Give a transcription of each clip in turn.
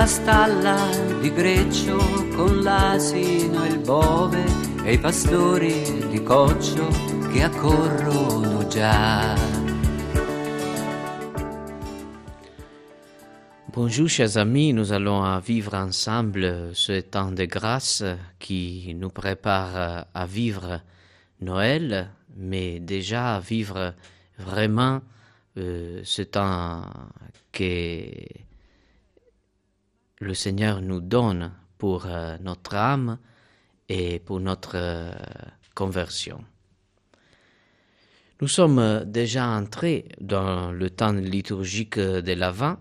la stalla di Greccio con l'asino e il bove e i pastori di Coccio che accorrono già. Bonjour chers amis, nous allons vivre ensemble ce temps de grâce qui nous prépare à vivre Noël, mais déjà à vivre vraiment euh, ce temps que le Seigneur nous donne pour euh, notre âme et pour notre euh, conversion. Nous sommes déjà entrés dans le temps liturgique de l'Avent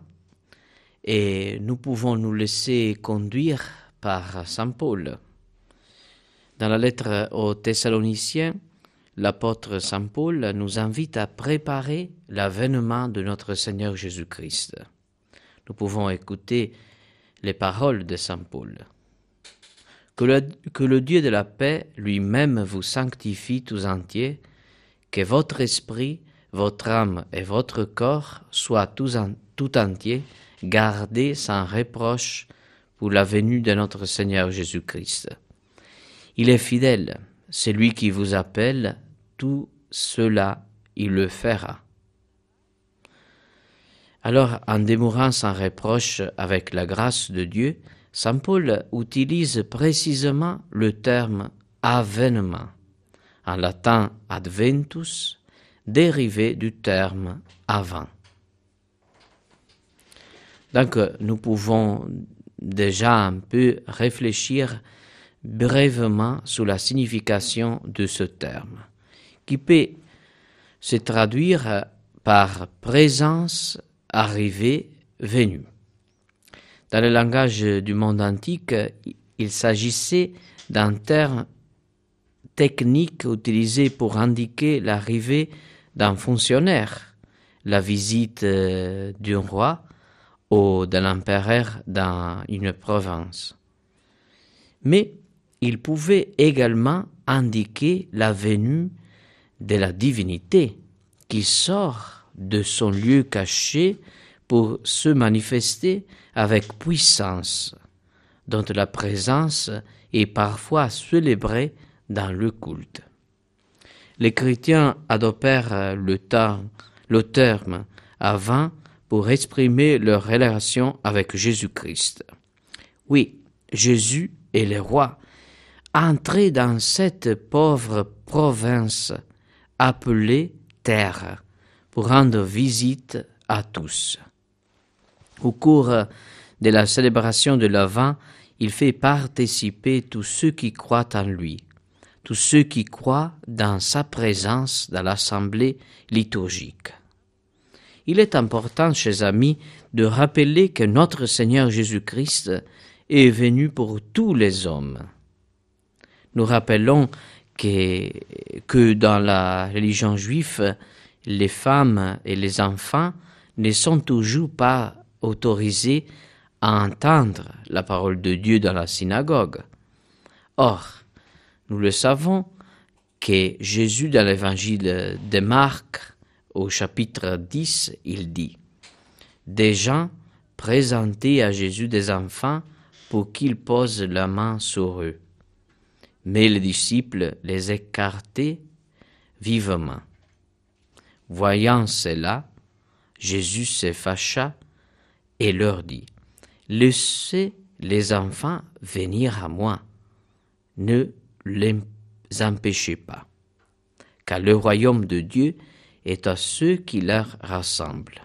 et nous pouvons nous laisser conduire par Saint Paul. Dans la lettre aux Thessaloniciens, l'apôtre Saint Paul nous invite à préparer l'avènement de notre Seigneur Jésus-Christ. Nous pouvons écouter les paroles de Saint Paul. Que le, Dieu de la paix lui-même vous sanctifie tous entiers, que votre esprit, votre âme et votre corps soient tous tout entiers gardez sans reproche pour la venue de notre Seigneur Jésus-Christ. Il est fidèle, celui qui vous appelle, tout cela il le fera. Alors, en demeurant sans reproche avec la grâce de Dieu, Saint Paul utilise précisément le terme avènement, en latin adventus, dérivé du terme avant. Donc, nous pouvons déjà un peu réfléchir brièvement sur la signification de ce terme, qui peut se traduire par présence, arrivée, venue. Dans le langage du monde antique, il s'agissait d'un terme technique utilisé pour indiquer l'arrivée d'un fonctionnaire, la visite d'un roi, ou de l'empereur dans une province. Mais il pouvait également indiquer la venue de la divinité qui sort de son lieu caché pour se manifester avec puissance, dont la présence est parfois célébrée dans le culte. Les chrétiens temps, le terme avant pour exprimer leur relation avec Jésus-Christ. Oui, Jésus est le roi, entré dans cette pauvre province appelée terre rendre visite à tous. Au cours de la célébration de l'Avent, il fait participer tous ceux qui croient en lui, tous ceux qui croient dans sa présence dans l'assemblée liturgique. Il est important, chers amis, de rappeler que notre Seigneur Jésus-Christ est venu pour tous les hommes. Nous rappelons que dans la religion juive, les femmes et les enfants ne sont toujours pas autorisés à entendre la parole de Dieu dans la synagogue. Or, nous le savons que Jésus dans l'évangile de Marc au chapitre 10, il dit Des gens présentaient à Jésus des enfants pour qu'il pose la main sur eux. Mais les disciples les écartaient vivement. Voyant cela, Jésus se fâcha et leur dit Laissez les enfants venir à moi, ne les empêchez pas, car le royaume de Dieu est à ceux qui leur rassemblent.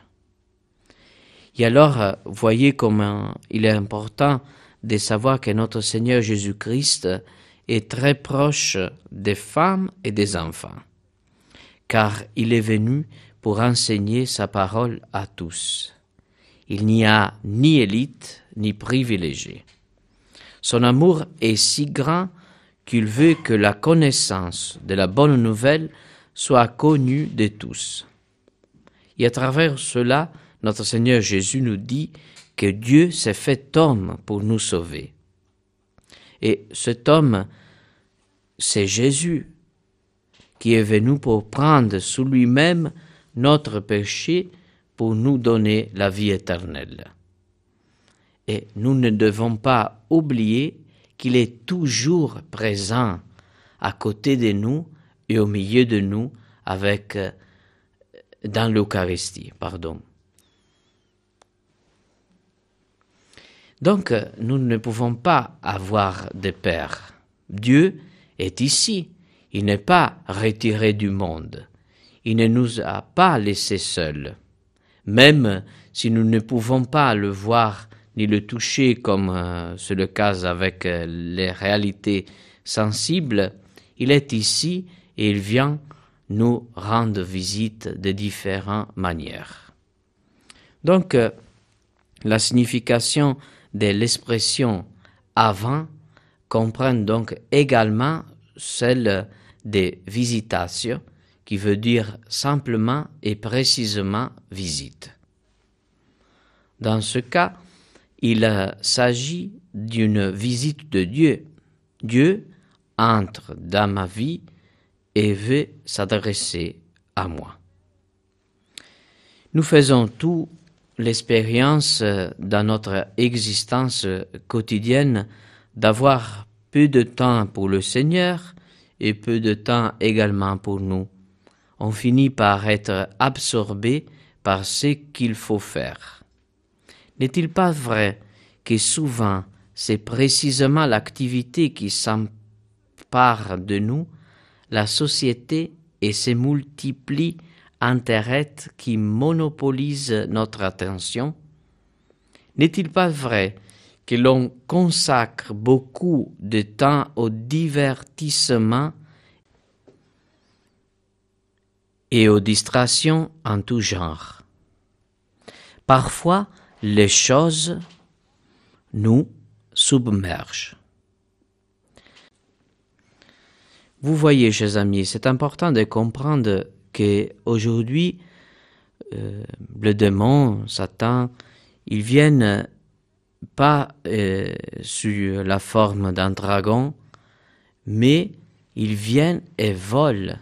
Et alors, euh, voyez comment il est important de savoir que notre Seigneur Jésus-Christ est très proche des femmes et des enfants, car il est venu pour enseigner sa parole à tous. Il n'y a ni élite ni privilégié. Son amour est si grand qu'il veut que la connaissance de la bonne nouvelle soit connu de tous. Et à travers cela, notre Seigneur Jésus nous dit que Dieu s'est fait homme pour nous sauver. Et cet homme, c'est Jésus qui est venu pour prendre sous lui-même notre péché pour nous donner la vie éternelle. Et nous ne devons pas oublier qu'il est toujours présent à côté de nous et au milieu de nous avec euh, dans l'Eucharistie, pardon. Donc, nous ne pouvons pas avoir de père. Dieu est ici. Il n'est pas retiré du monde. Il ne nous a pas laissés seuls. Même si nous ne pouvons pas le voir ni le toucher comme euh, c'est le cas avec euh, les réalités sensibles, il est ici et il vient nous rendre visite de différentes manières. Donc, euh, la signification de l'expression avant comprend donc également celle des visitations, qui veut dire simplement et précisément visite. Dans ce cas, il s'agit d'une visite de Dieu. Dieu entre dans ma vie et veut s'adresser à moi. Nous faisons tout l'expérience dans notre existence quotidienne d'avoir peu de temps pour le Seigneur et peu de temps également pour nous. On finit par être absorbé par ce qu'il faut faire. N'est-il pas vrai que souvent c'est précisément l'activité qui s'empare de nous, la société et ses multiples intérêts qui monopolisent notre attention? N'est-il pas vrai que l'on consacre beaucoup de temps au divertissement et aux distractions en tout genre Parfois, les choses nous submergent. Vous voyez, chers amis, c'est important de comprendre que aujourd'hui, euh, le démon, Satan, ils viennent pas euh, sous la forme d'un dragon, mais ils viennent et volent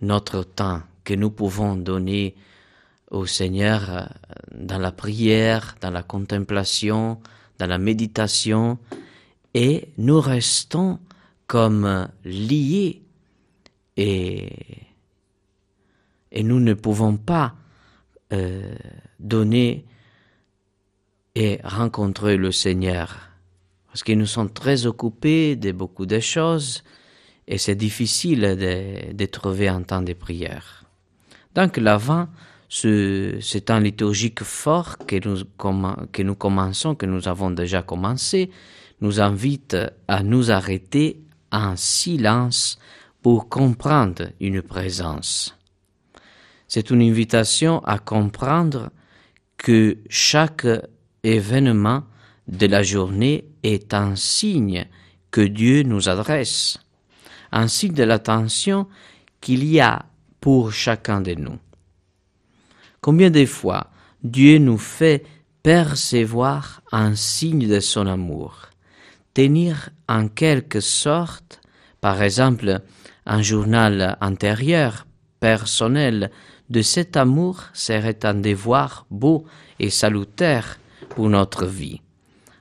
notre temps que nous pouvons donner au Seigneur euh, dans la prière, dans la contemplation, dans la méditation, et nous restons comme liés et, et nous ne pouvons pas euh, donner et rencontrer le Seigneur parce que nous sommes très occupés de beaucoup de choses et c'est difficile de, trouver un temps de prière. Donc l'avant ce, temps liturgique fort que nous, que nous commençons, que nous avons déjà commencé, nous invite à nous arrêter en silence pour comprendre une présence. C'est une invitation à comprendre que chaque événement de la journée est un signe que Dieu nous adresse, un signe de l'attention qu'il y a pour chacun de nous. Combien de fois Dieu nous fait percevoir un signe de son amour, tenir en quelque sorte, par exemple, un journal intérieur, personnel, de cet amour serait un devoir beau et salutaire pour notre vie.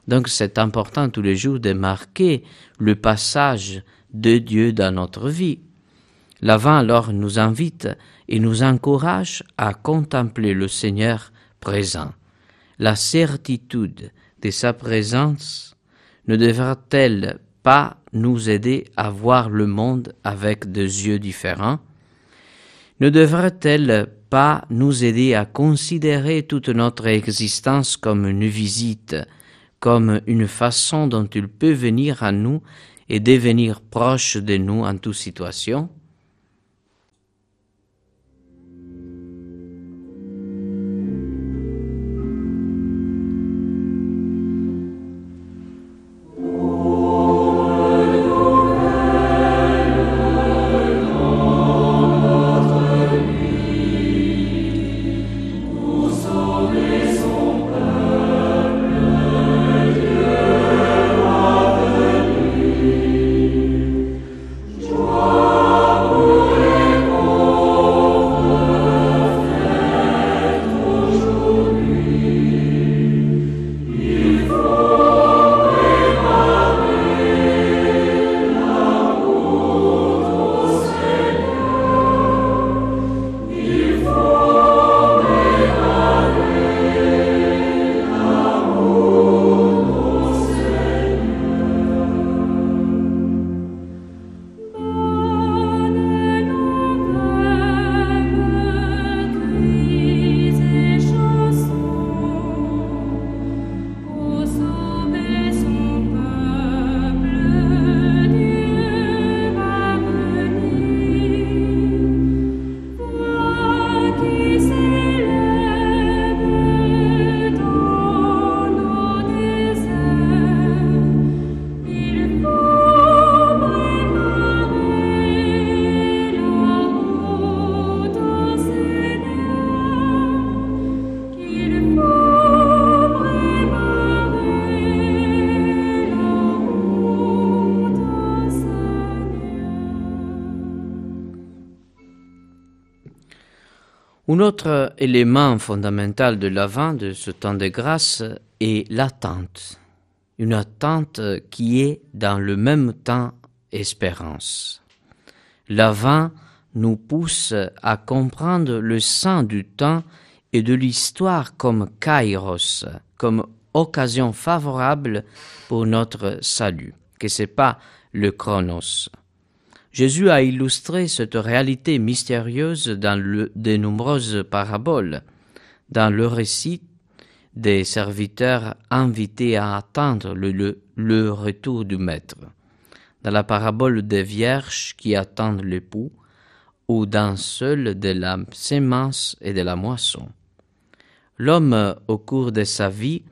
Donc c'est important tous les jours de marquer le passage de Dieu dans notre vie. L'avant alors nous invite et nous encourage à contempler le Seigneur présent. La certitude de sa présence ne devra-t-elle pas nous aider à voir le monde avec des yeux différents? Ne devrait-elle pas nous aider à considérer toute notre existence comme une visite, comme une façon dont il peut venir à nous et devenir proche de nous en toute situation Un autre élément fondamental de l'avant de ce temps de grâce est l'attente. Une attente qui est dans le même temps espérance. L'avant nous pousse à comprendre le sens du temps et de l'histoire comme kairos, comme occasion favorable pour notre salut, que c'est pas le chronos. Jésus a illustré cette réalité mystérieuse dans de nombreuses paraboles, dans le récit des serviteurs invités à attendre le retour du Maître, dans la parabole des vierges qui attendent l'époux, ou dans celle de la sémence et de la moisson. L'homme, au cours de sa vie,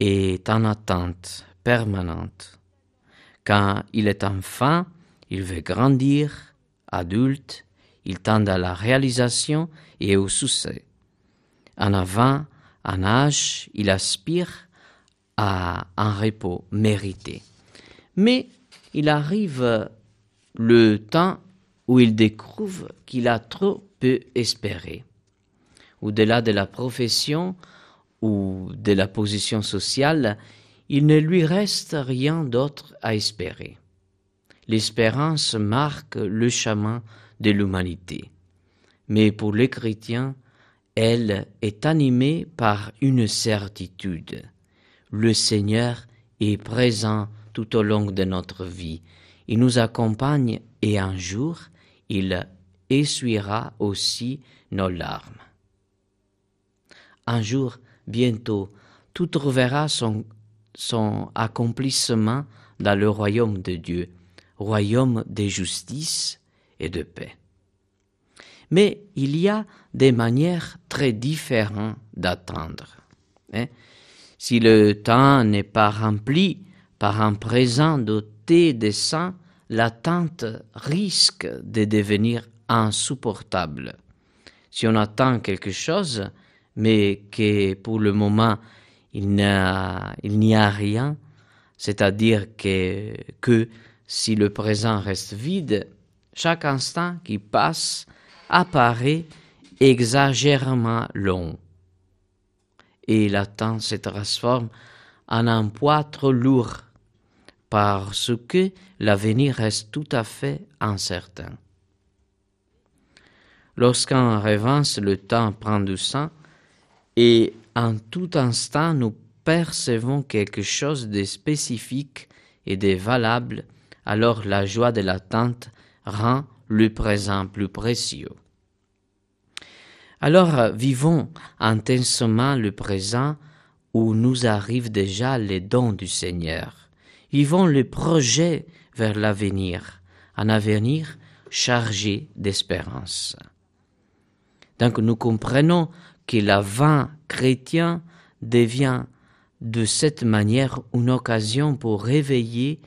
est en attente permanente. Quand il est enfant, il veut grandir, adulte, il tend à la réalisation et au succès. En avant, en âge, il aspire à un repos mérité. Mais il arrive le temps où il découvre qu'il a trop peu espéré. Au-delà de la profession ou de la position sociale, il ne lui reste rien d'autre à espérer. L'espérance marque le chemin de l'humanité. Mais pour les chrétiens, elle est animée par une certitude. Le Seigneur est présent tout au long de notre vie. Il nous accompagne et un jour, il essuiera aussi nos larmes. Un jour, bientôt, tout trouvera son, son accomplissement dans le royaume de Dieu, royaume de justice et de paix. Mais il y a des manières très différentes d'attendre. Hein. Si le temps n'est pas rempli par un présent doté de sang, l'attente risque de devenir insupportable. Si on attend quelque chose, mais que pour le moment il n'y a, rien, c'est-à-dire que si le présent reste vide, chaque instant qui passe apparaît exagérément long. Et l'attente se transforme en un poids trop lourd parce que l'avenir reste tout à fait incertain. Lorsqu'en rêvance le temps prend du sang, et en tout instant nous percevons quelque chose de spécifique et de valable, alors la joie de l'attente rend le présent plus précieux. Alors vivons intensement le présent où nous arrivent déjà les dons du Seigneur vivons le projet vers l'avenir, un avenir chargé d'espérance. Donc nous comprenons que l'avant chrétien devient de cette manière une occasion pour réveiller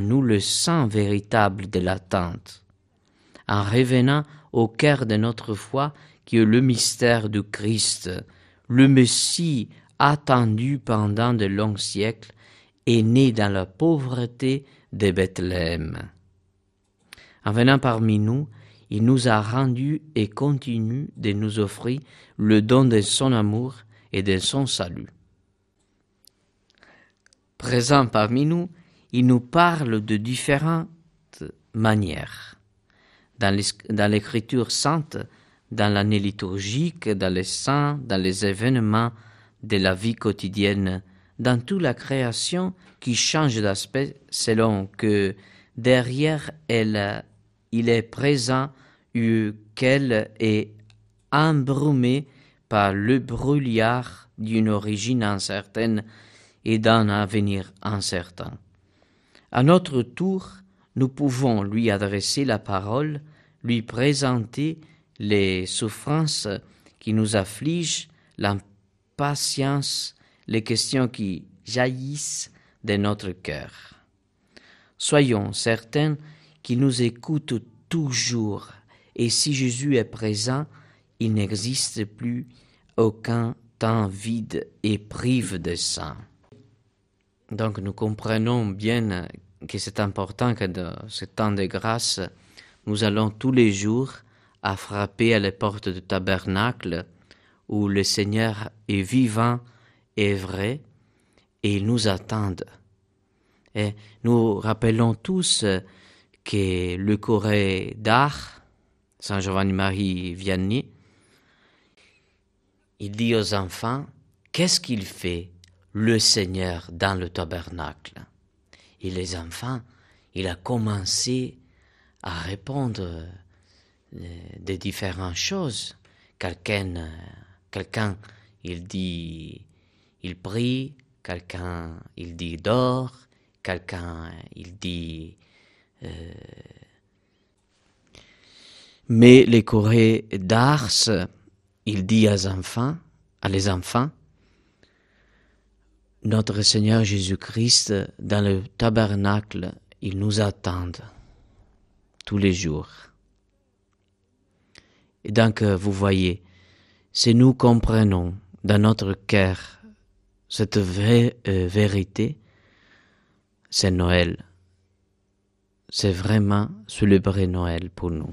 nous le sang véritable de l'attente, en revenant au cœur de notre foi qui est le mystère du Christ, le Messie attendu pendant de longs siècles est né dans la pauvreté de Bethléem. En venant parmi nous, il nous a rendus et continue de nous offrir le don de son amour et de son salut. Présent parmi nous, il nous parle de différentes manières. Dans l'écriture sainte, dans l'année liturgique, dans les saints, dans les événements de la vie quotidienne dans toute la création qui change d'aspect selon que derrière elle il est présent ou qu'elle est embrumée par le brouillard d'une origine incertaine et d'un avenir incertain. À notre tour, nous pouvons lui adresser la parole, lui présenter les souffrances qui nous affligent, l'impatience les questions qui jaillissent de notre cœur. Soyons certains qu'il nous écoute toujours, et si Jésus est présent, il n'existe plus aucun temps vide et prive de sang. Donc nous comprenons bien que c'est important que dans ce temps de grâce, nous allons tous les jours à frapper à la porte du tabernacle où le Seigneur est vivant et vrai et il nous attend. Et nous rappelons tous que le Corée d'art, Saint Giovanni Marie Vianney, il dit aux enfants, qu'est-ce qu'il fait, le Seigneur, dans le tabernacle Et les enfants, il a commencé à répondre euh, des différentes choses. Quelqu'un, quelqu'un, il dit, il prie, quelqu'un, il dit dort, quelqu'un, il dit euh, mais les Corées d'Ars, il dit aux enfants, à les enfants, notre Seigneur Jésus-Christ, dans le tabernacle, il nous attend tous les jours. Et donc, vous voyez, si nous comprenons dans notre cœur cette vraie euh, vérité, c'est Noël. C'est vraiment célébrer Noël pour nous.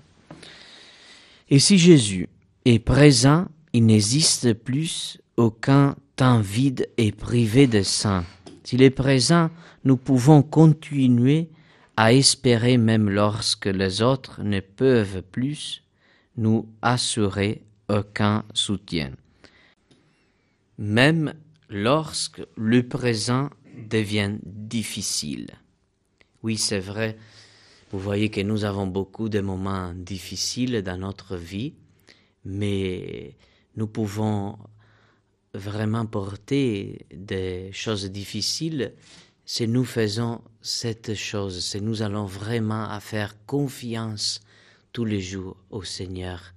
Et si Jésus est présent, il n'existe plus aucun vide et privé de saint. S'il est présent, nous pouvons continuer à espérer même lorsque les autres ne peuvent plus nous assurer aucun soutien. Même lorsque le présent devient difficile. Oui, c'est vrai, vous voyez que nous avons beaucoup de moments difficiles dans notre vie, mais nous pouvons vraiment porter des choses difficiles si nous faisons cette chose, si nous allons vraiment faire confiance tous les jours au Seigneur,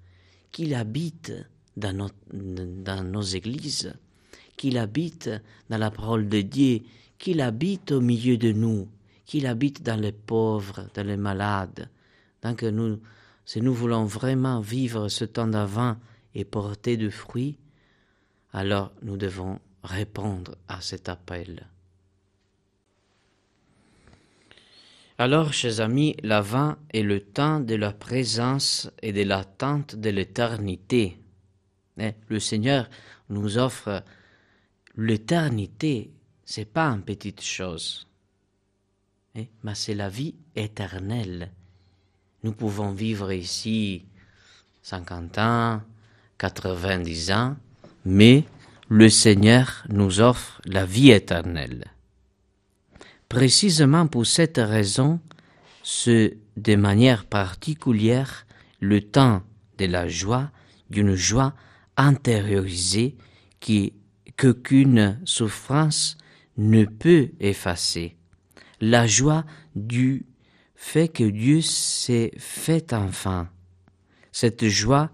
qu'il habite dans dans nos églises, qu'il habite dans la parole de Dieu, qu'il habite au milieu de nous, qu'il habite dans les pauvres, dans les malades. Donc nous, si nous voulons vraiment vivre ce temps d'avant et porter du fruit, alors nous devons répondre à cet appel. Alors, chers amis, l'avant est le temps de la présence et de l'attente de l'éternité. Le Seigneur nous offre l'éternité, c'est pas une petite chose. Eh, mais c'est la vie éternelle. Nous pouvons vivre ici 50 ans, 90 ans, mais le Seigneur nous offre la vie éternelle. Précisément pour cette raison, c'est de manière particulière le temps de la joie, d'une joie intériorisée qui qu'aucune souffrance ne peut effacer la joie du fait que Dieu s'est fait enfant. Cette joie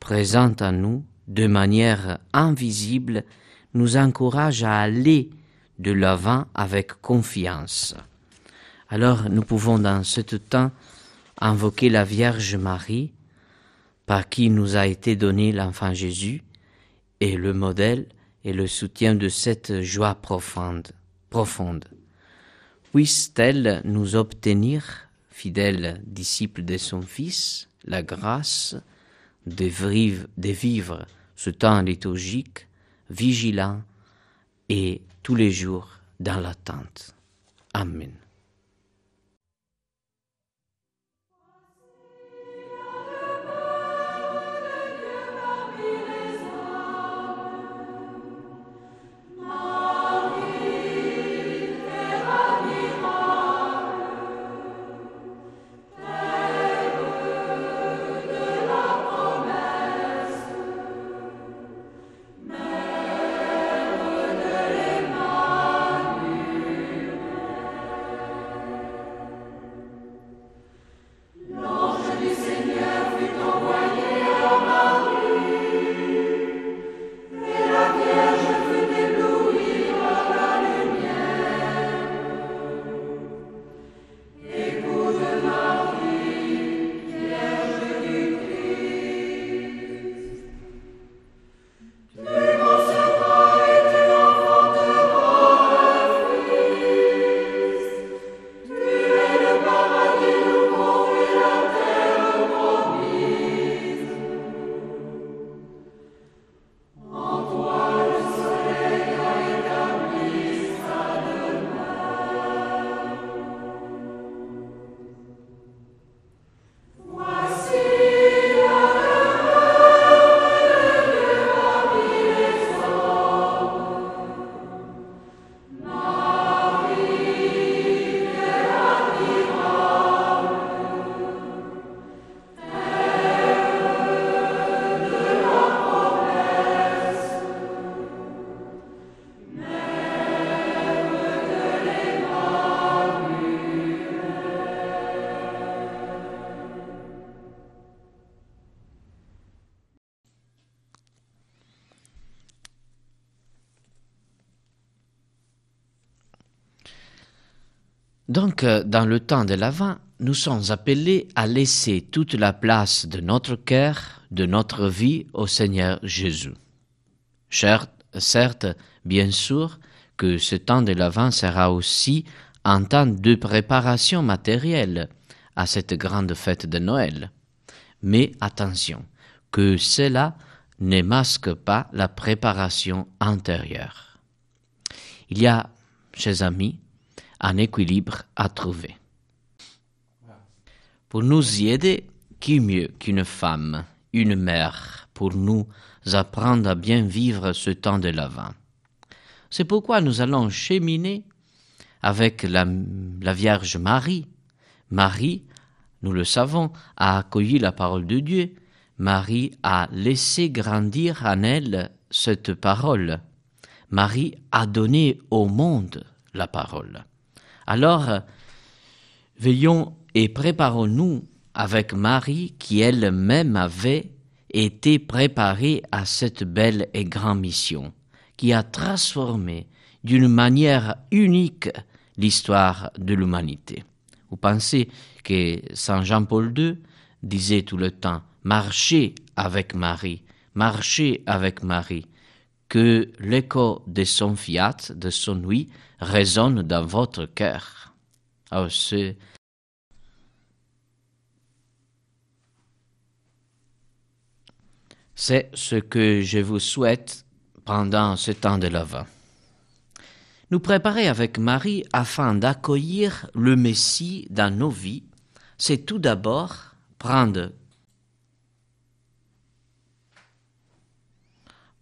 présente en nous de manière invisible nous encourage à aller de l'avant avec confiance. Alors nous pouvons dans ce temps invoquer la Vierge Marie, par qui nous a été donné l'enfant Jésus, et le modèle et le soutien de cette joie profonde. profonde puisse-t-elle nous obtenir, fidèles disciples de son Fils, la grâce de vivre, de vivre ce temps liturgique, vigilant et tous les jours dans l'attente. Amen. Dans le temps de l'Avent, nous sommes appelés à laisser toute la place de notre cœur, de notre vie au Seigneur Jésus. Certes, bien sûr, que ce temps de l'Avent sera aussi un temps de préparation matérielle à cette grande fête de Noël. Mais attention, que cela ne masque pas la préparation antérieure. Il y a, chers amis, un équilibre à trouver. Pour nous y aider, qui mieux qu'une femme, une mère, pour nous apprendre à bien vivre ce temps de l'Avent C'est pourquoi nous allons cheminer avec la, la Vierge Marie. Marie, nous le savons, a accueilli la parole de Dieu. Marie a laissé grandir en elle cette parole. Marie a donné au monde la parole. Alors, veillons et préparons-nous avec Marie qui elle-même avait été préparée à cette belle et grande mission, qui a transformé d'une manière unique l'histoire de l'humanité. Vous pensez que Saint Jean-Paul II disait tout le temps Marchez avec Marie, marchez avec Marie, que l'écho de son fiat, de son oui, résonne dans votre cœur. Oh, c'est C'est ce que je vous souhaite pendant ce temps de l'Avent. Nous préparer avec Marie afin d'accueillir le Messie dans nos vies, c'est tout d'abord prendre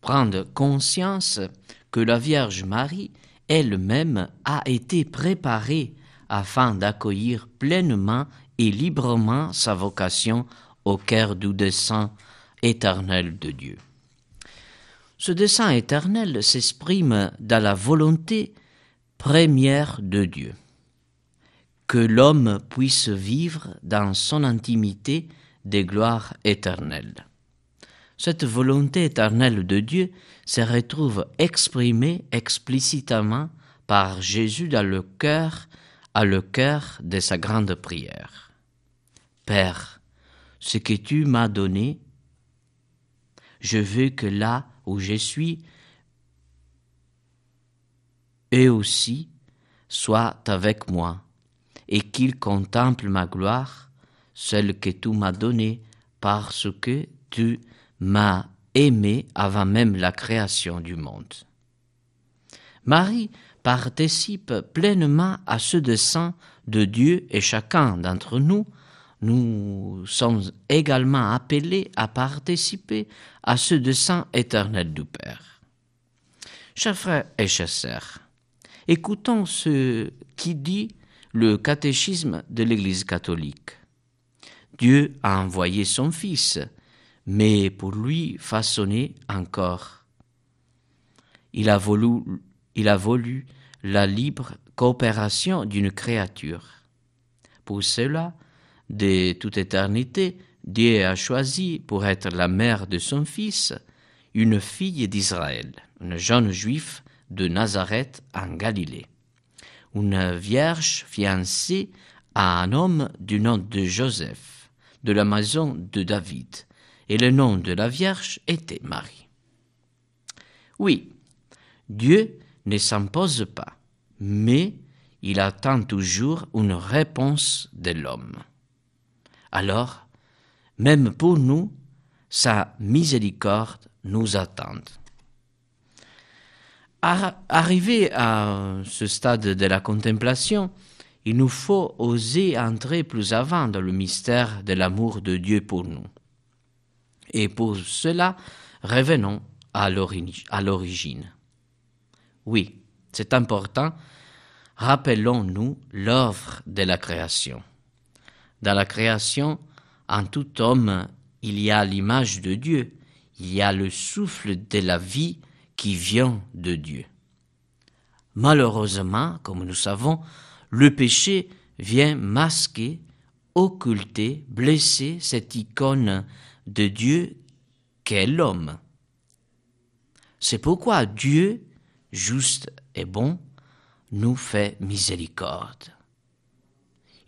prendre conscience que la Vierge Marie elle-même a été préparée afin d'accueillir pleinement et librement sa vocation au cœur du dessein éternel de Dieu. Ce dessein éternel s'exprime dans la volonté première de Dieu, que l'homme puisse vivre dans son intimité des gloires éternelles. Cette volonté éternelle de Dieu se retrouve exprimée explicitement par Jésus dans le cœur, à le cœur de sa grande prière. Père, ce que tu m'as donné, je veux que là où je suis, eux aussi soient avec moi, et qu'ils contemplent ma gloire, celle que tu m'as donnée, parce que tu m'a aimé avant même la création du monde. Marie participe pleinement à ce dessein de Dieu et chacun d'entre nous, nous sommes également appelés à participer à ce dessein éternel du Père. Chers frères et chers sœurs, écoutons ce qui dit le catéchisme de l'Église catholique. Dieu a envoyé son Fils mais pour lui façonner encore. Il a voulu, la libre coopération d'une créature. Pour cela, de toute éternité, Dieu a choisi pour être la mère de son fils une fille d'Israël, une jeune juive de Nazareth en Galilée, une vierge fiancée à un homme du nom de Joseph, de la maison de David, et le nom de la Vierge était Marie. Oui, Dieu ne s'impose pas, mais il attend toujours une réponse de l'homme. Alors, même pour nous, sa miséricorde nous attend. Arrivé à ce stade de la contemplation, il nous faut oser entrer plus avant dans le mystère de l'amour de Dieu pour nous. Et pour cela, revenons à l'origine. Oui, c'est important. Rappelons-nous l'œuvre de la création. Dans la création, en tout homme, il y a l'image de Dieu, il y a le souffle de la vie qui vient de Dieu. Malheureusement, comme nous savons, le péché vient masquer, occulter, blesser cette icône de Dieu qu'est l'homme. C'est pourquoi Dieu, juste et bon, nous fait miséricorde.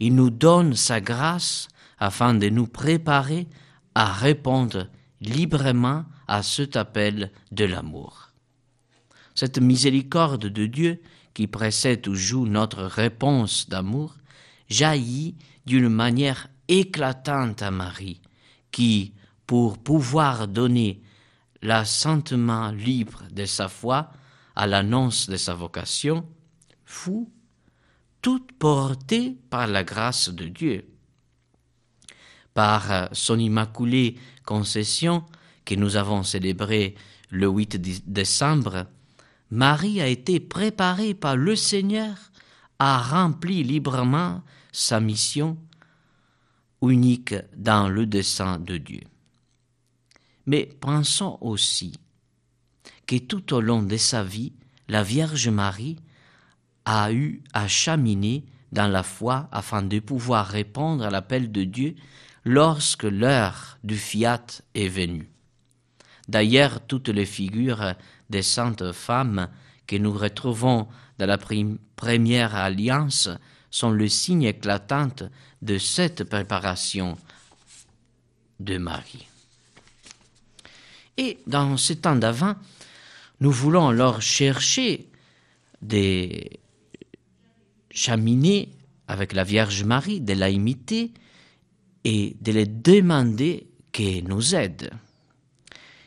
il nous donne sa grâce afin de nous préparer à répondre librement à cet appel de l'amour. Cette miséricorde de Dieu qui précède toujours notre réponse d'amour jaillit d'une manière éclatante à Marie, qui, pour pouvoir donner l'assentement libre de sa foi à l'annonce de sa vocation, fut toute portée par la grâce de Dieu. Par son immaculée concession que nous avons célébrée le 8 décembre, Marie a été préparée par le Seigneur à remplir librement sa mission unique dans le dessein de Dieu. Mais pensons aussi que tout au long de sa vie, la Vierge Marie a eu à chaminer dans la foi afin de pouvoir répondre à l'appel de Dieu lorsque l'heure du fiat est venue. D'ailleurs, toutes les figures des saintes femmes que nous retrouvons dans la première alliance sont le signe éclatant de cette préparation de Marie. Et dans ce temps d'avant, nous voulons alors chercher des cheminer avec la Vierge Marie, de la imiter et de les demander qu'elle nous aide.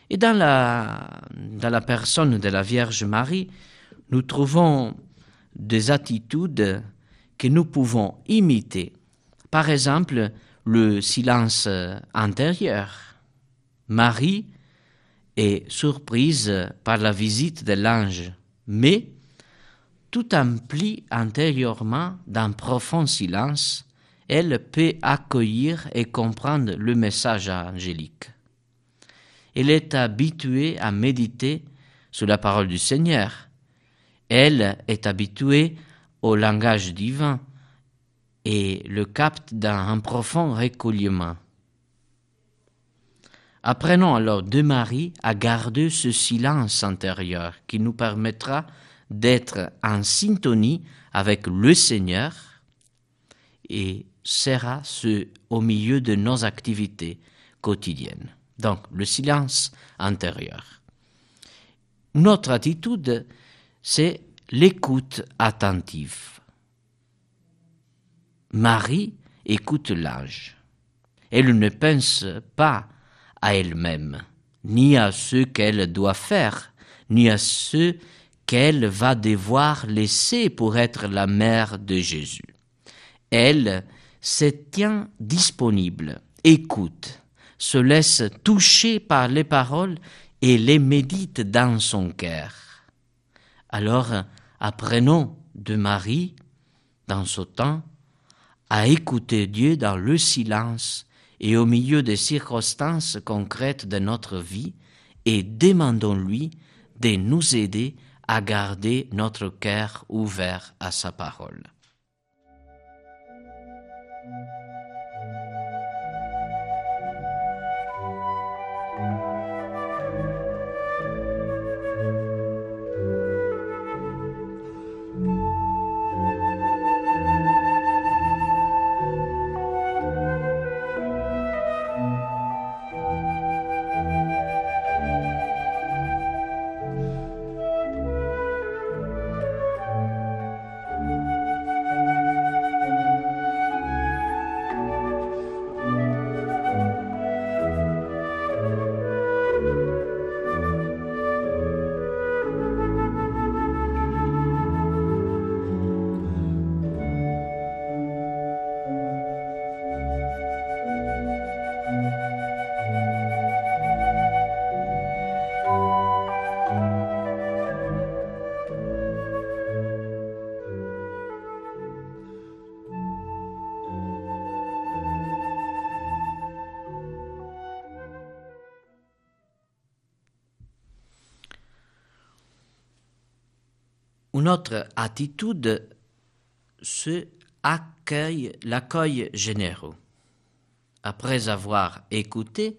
Et dans la, dans la personne de la Vierge Marie, nous trouvons des attitudes que nous pouvons imiter. Par exemple, le silence intérieur. Marie est surprise par la visite de l'ange, mais tout empli intérieurement d'un profond silence, elle peut accueillir et comprendre le message angélique. Elle est habituée à méditer sur la parole du Seigneur. Elle est habituée au langage divin et le capte dans un profond recueillement. Apprenons alors de Marie à garder ce silence intérieur qui nous permettra d'être en syntonie avec le Seigneur et sera ce au milieu de nos activités quotidiennes. Donc le silence intérieur. Notre attitude, c'est l'écoute attentive. Marie écoute l'âge. Elle ne pense pas à elle-même, ni à ce qu'elle doit faire, ni à ce qu'elle va devoir laisser pour être la mère de Jésus. Elle se tient disponible, écoute, se laisse toucher par les paroles et les médite dans son cœur. Alors, apprenons de Marie, dans ce temps, à écouter Dieu dans le silence et au milieu des circonstances concrètes de notre vie et demandons-lui de nous aider à garder notre cœur ouvert à sa parole. Attitude se accueille l'accueil généreux. Après avoir écouté,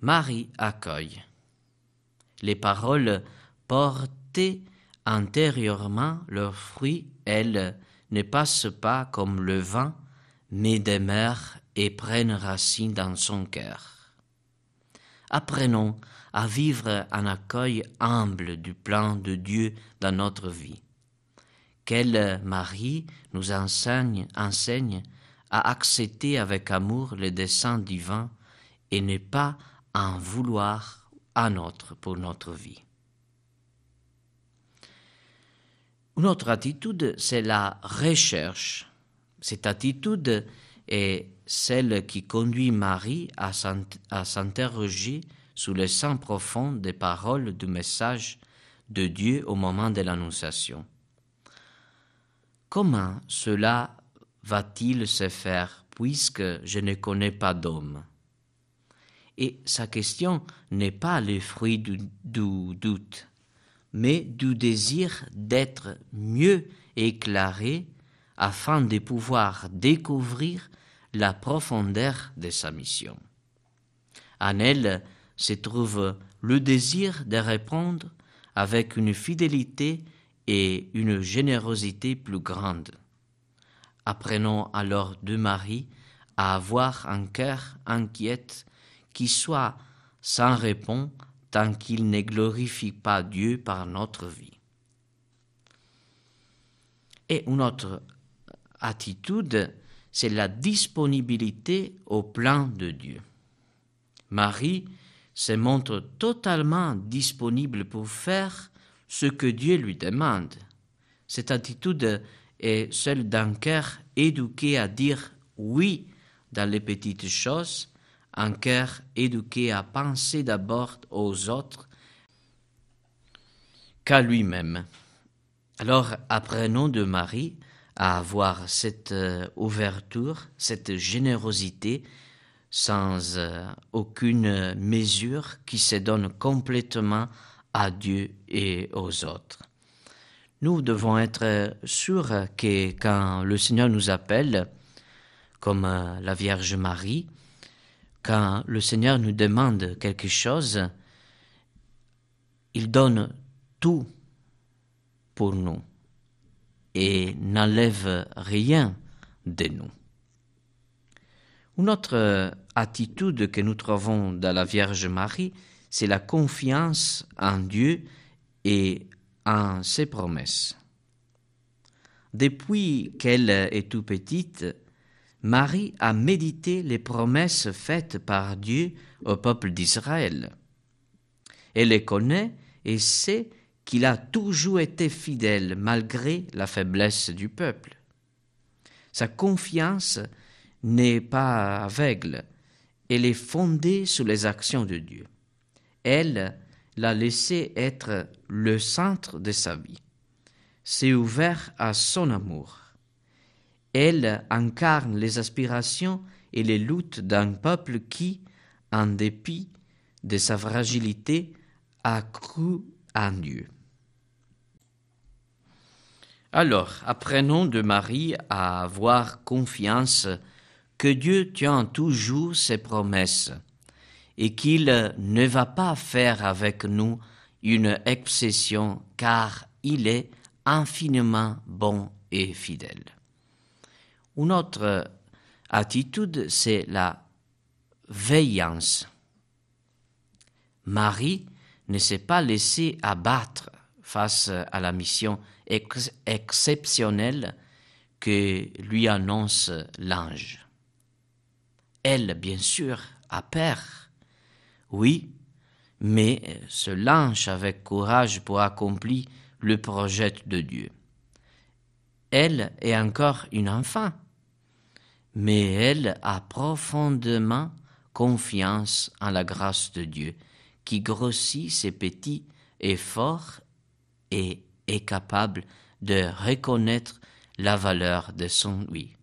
Marie accueille. Les paroles portées intérieurement leurs fruits, elles ne passent pas comme le vin, mais demeurent et prennent racine dans son cœur. Apprenons à vivre un accueil humble du plan de Dieu dans notre vie. Quelle Marie nous enseigne, enseigne à accepter avec amour le dessein divin et ne pas en vouloir un autre pour notre vie. Une autre attitude, c'est la recherche. Cette attitude est celle qui conduit Marie à s'interroger sur le sens profond des paroles du message de Dieu au moment de l'Annonciation. Comment cela va-t-il se faire puisque je ne connais pas d'homme? Et sa question n'est pas le fruit du, doute, mais du désir d'être mieux éclairé afin de pouvoir découvrir la profondeur de sa mission. En elle se trouve le désir de répondre avec une fidélité et une générosité plus grande. Apprenons alors de Marie à avoir un cœur inquiète qui soit sans réponse tant qu'il ne glorifie pas Dieu par notre vie. Et une autre attitude, c'est la disponibilité au plan de Dieu. Marie se montre totalement disponible pour faire ce que Dieu lui demande. Cette attitude est celle d'un cœur éduqué à dire oui dans les petites choses un cœur éduqué à penser d'abord aux autres qu'à lui-même. Alors apprenons de Marie à avoir cette euh, ouverture, cette générosité sans euh, aucune mesure qui se donne complètement à Dieu et aux autres. Nous devons être sûrs que quand le Seigneur nous appelle, comme euh, la Vierge Marie, quand le Seigneur nous demande quelque chose, il donne tout pour nous et n'enlève rien de nous. Une autre attitude que nous trouvons dans la Vierge Marie, c'est la confiance en Dieu et en ses promesses. Depuis qu'elle est tout petite, Marie a médité les promesses faites par Dieu au peuple d'Israël. Elle les connaît et sait qu'il a toujours été fidèle malgré la faiblesse du peuple. Sa confiance n'est pas aveugle, elle est fondée sur les actions de Dieu. Elle l'a laissé être le centre de sa vie. C'est ouvert à son amour. Elle incarne les aspirations et les luttes d'un peuple qui, en dépit de sa fragilité, a cru en Dieu. Alors, apprenons de Marie à avoir confiance que Dieu tient toujours ses promesses et qu'il ne va pas faire avec nous une exception car il est infiniment bon et fidèle. Une autre attitude, c'est la veillance. Marie ne s'est pas laissée abattre face à la mission exceptionnelle que lui annonce l'ange. Elle, bien sûr, a peur. Oui, mais se lance avec courage pour accomplir le projet de Dieu. Elle est encore une enfant mais elle a profondément confiance en la grâce de Dieu, qui grossit ses petits efforts et est capable de reconnaître la valeur de son oui.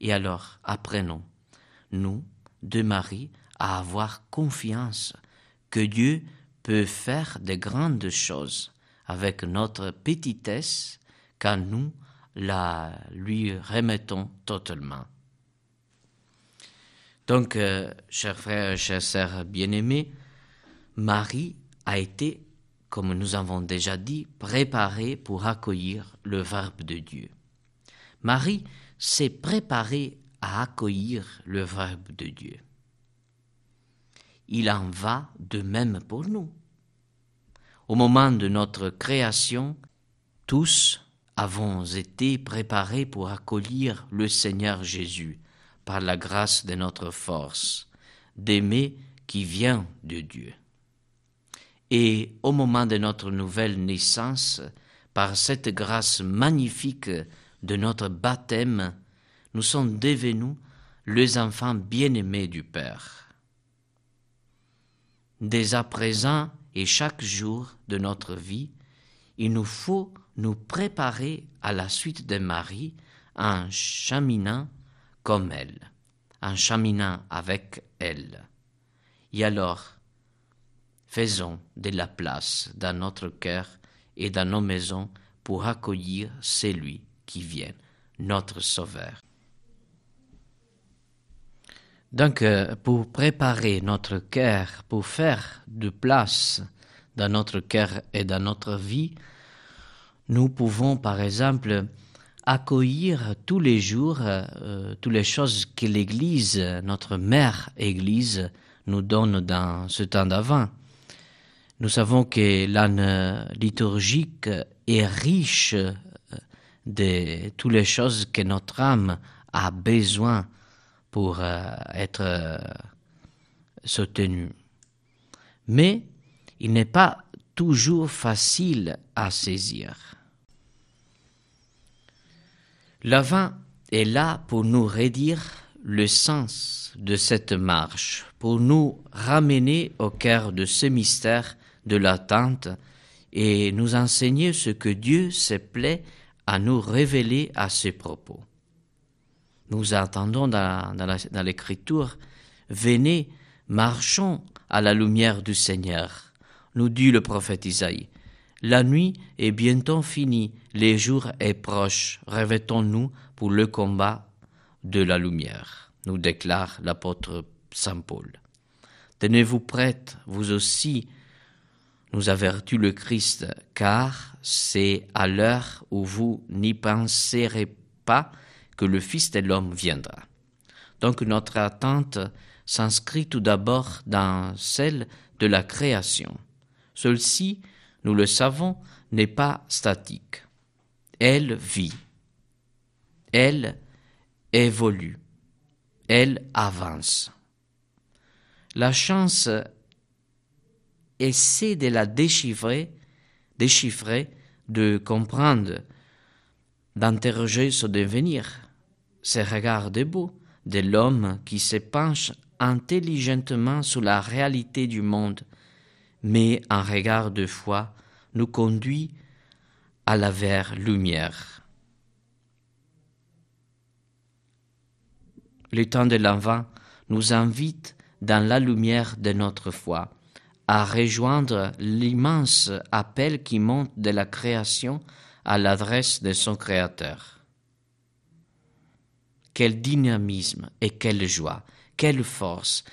Et alors, apprenons, nous, de Marie, à avoir confiance que Dieu peut faire de grandes choses avec notre petitesse quand nous la lui remettons totalement. Donc, euh, chers frères et chères sœurs bien-aimés, Marie a été, comme nous avons déjà dit, préparée pour accueillir le Verbe de Dieu. Marie s'est préparé à accueillir le Verbe de Dieu. Il en va de même pour nous. Au moment de notre création, tous avons été préparés pour accueillir le Seigneur Jésus par la grâce de notre force, d'aimer qui vient de Dieu. Et au moment de notre nouvelle naissance, par cette grâce magnifique de notre baptême, nous sommes devenus les enfants bien-aimés du Père. Dès à présent et chaque jour de notre vie, il nous faut nous préparer à la suite de Marie en cheminant comme elle, en cheminant avec elle. Et alors, faisons de la place dans notre cœur et dans nos maisons pour accueillir celui qui vient, notre Sauveur. Donc, euh, pour préparer notre cœur, pour faire de place dans notre cœur et dans notre vie, nous pouvons, par exemple, accueillir tous les jours euh, toutes les choses que l'Église, notre mère Église, nous donne dans ce temps d'avant. Nous savons que l'âne liturgique est riche euh, de toutes les choses que notre âme a besoin pour euh, être euh, soutenu. Mais il n'est pas toujours facile à saisir. L'avant est là pour nous redire le sens de cette marche, pour nous ramener au cœur de ce mystère de l'attente et nous enseigner ce que Dieu se plaît à nous révéler à ses propos. Nous attendons dans, l'Écriture, venez, marchons à la lumière du Seigneur, nous dit le prophète Isaïe. La nuit est bientôt finie, les jours est proche, revêtons-nous pour le combat de la lumière, nous déclare l'apôtre Saint Paul. Tenez-vous prêtes, vous aussi, nous avertit le Christ, car c'est à l'heure où vous n'y penserez pas le Fils de l'homme viendra. Donc notre attente s'inscrit tout d'abord dans celle de la création. Celle-ci, nous le savons, n'est pas statique. Elle vit. Elle évolue. Elle avance. La chance essaie de la déchiffrer, déchiffrer, de comprendre, d'interroger son devenir ce regard debout de l'homme qui se penche intelligemment sur la réalité du monde, mais un regard de foi nous conduit à la vers lumière. Le temps de l'envant nous invite dans la lumière de notre foi à rejoindre l'immense appel qui monte de la création à l'adresse de son Créateur. Quel dynamisme et quelle joie, quelle force.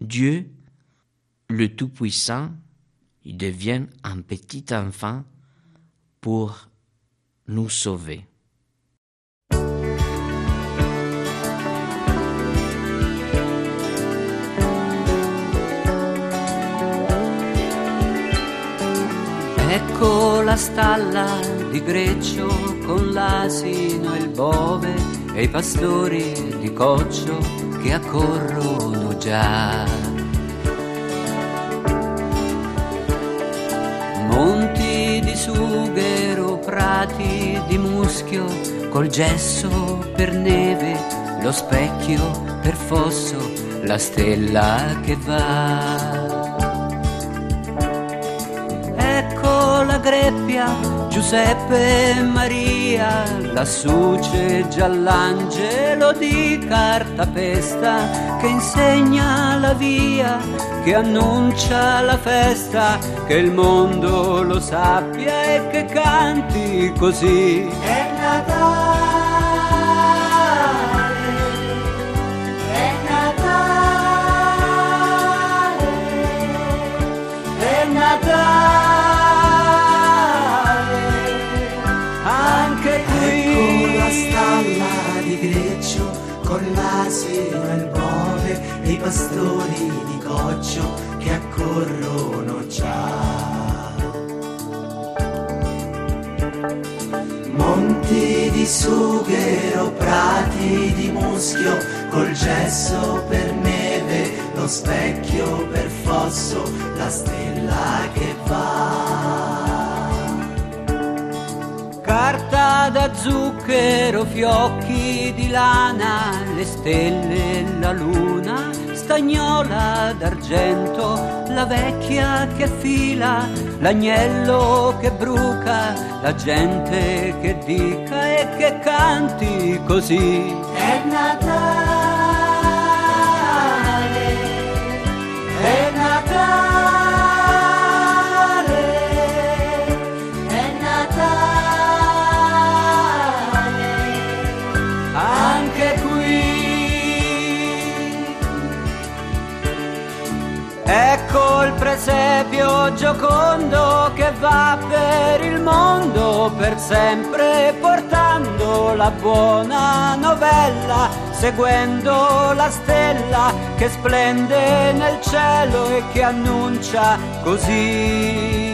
Dieu, le Tout-Puissant, il devient un petit enfant pour nous sauver. Ecco la stalla di Greccio con l'asino e il bove e i pastori di coccio che accorrono già. Monti di sughero, prati di muschio, col gesso per neve, lo specchio per fosso, la stella che va. Greppia, Giuseppe e Maria, lassù c'è già l'angelo di cartapesta che insegna la via, che annuncia la festa, che il mondo lo sappia e che canti così. È Natale. È Natale. È Natale. Pastori di coccio che accorrono già. Monti di sughero, prati di muschio, col gesso per neve, lo specchio per fosso, la stella che va. Carta da zucchero, fiocchi di lana, le stelle la luna, stagnola d'argento, la vecchia che fila, l'agnello che bruca, la gente che dica e che canti così. È Natale, per sempre portando la buona novella, seguendo la stella che splende nel cielo e che annuncia così.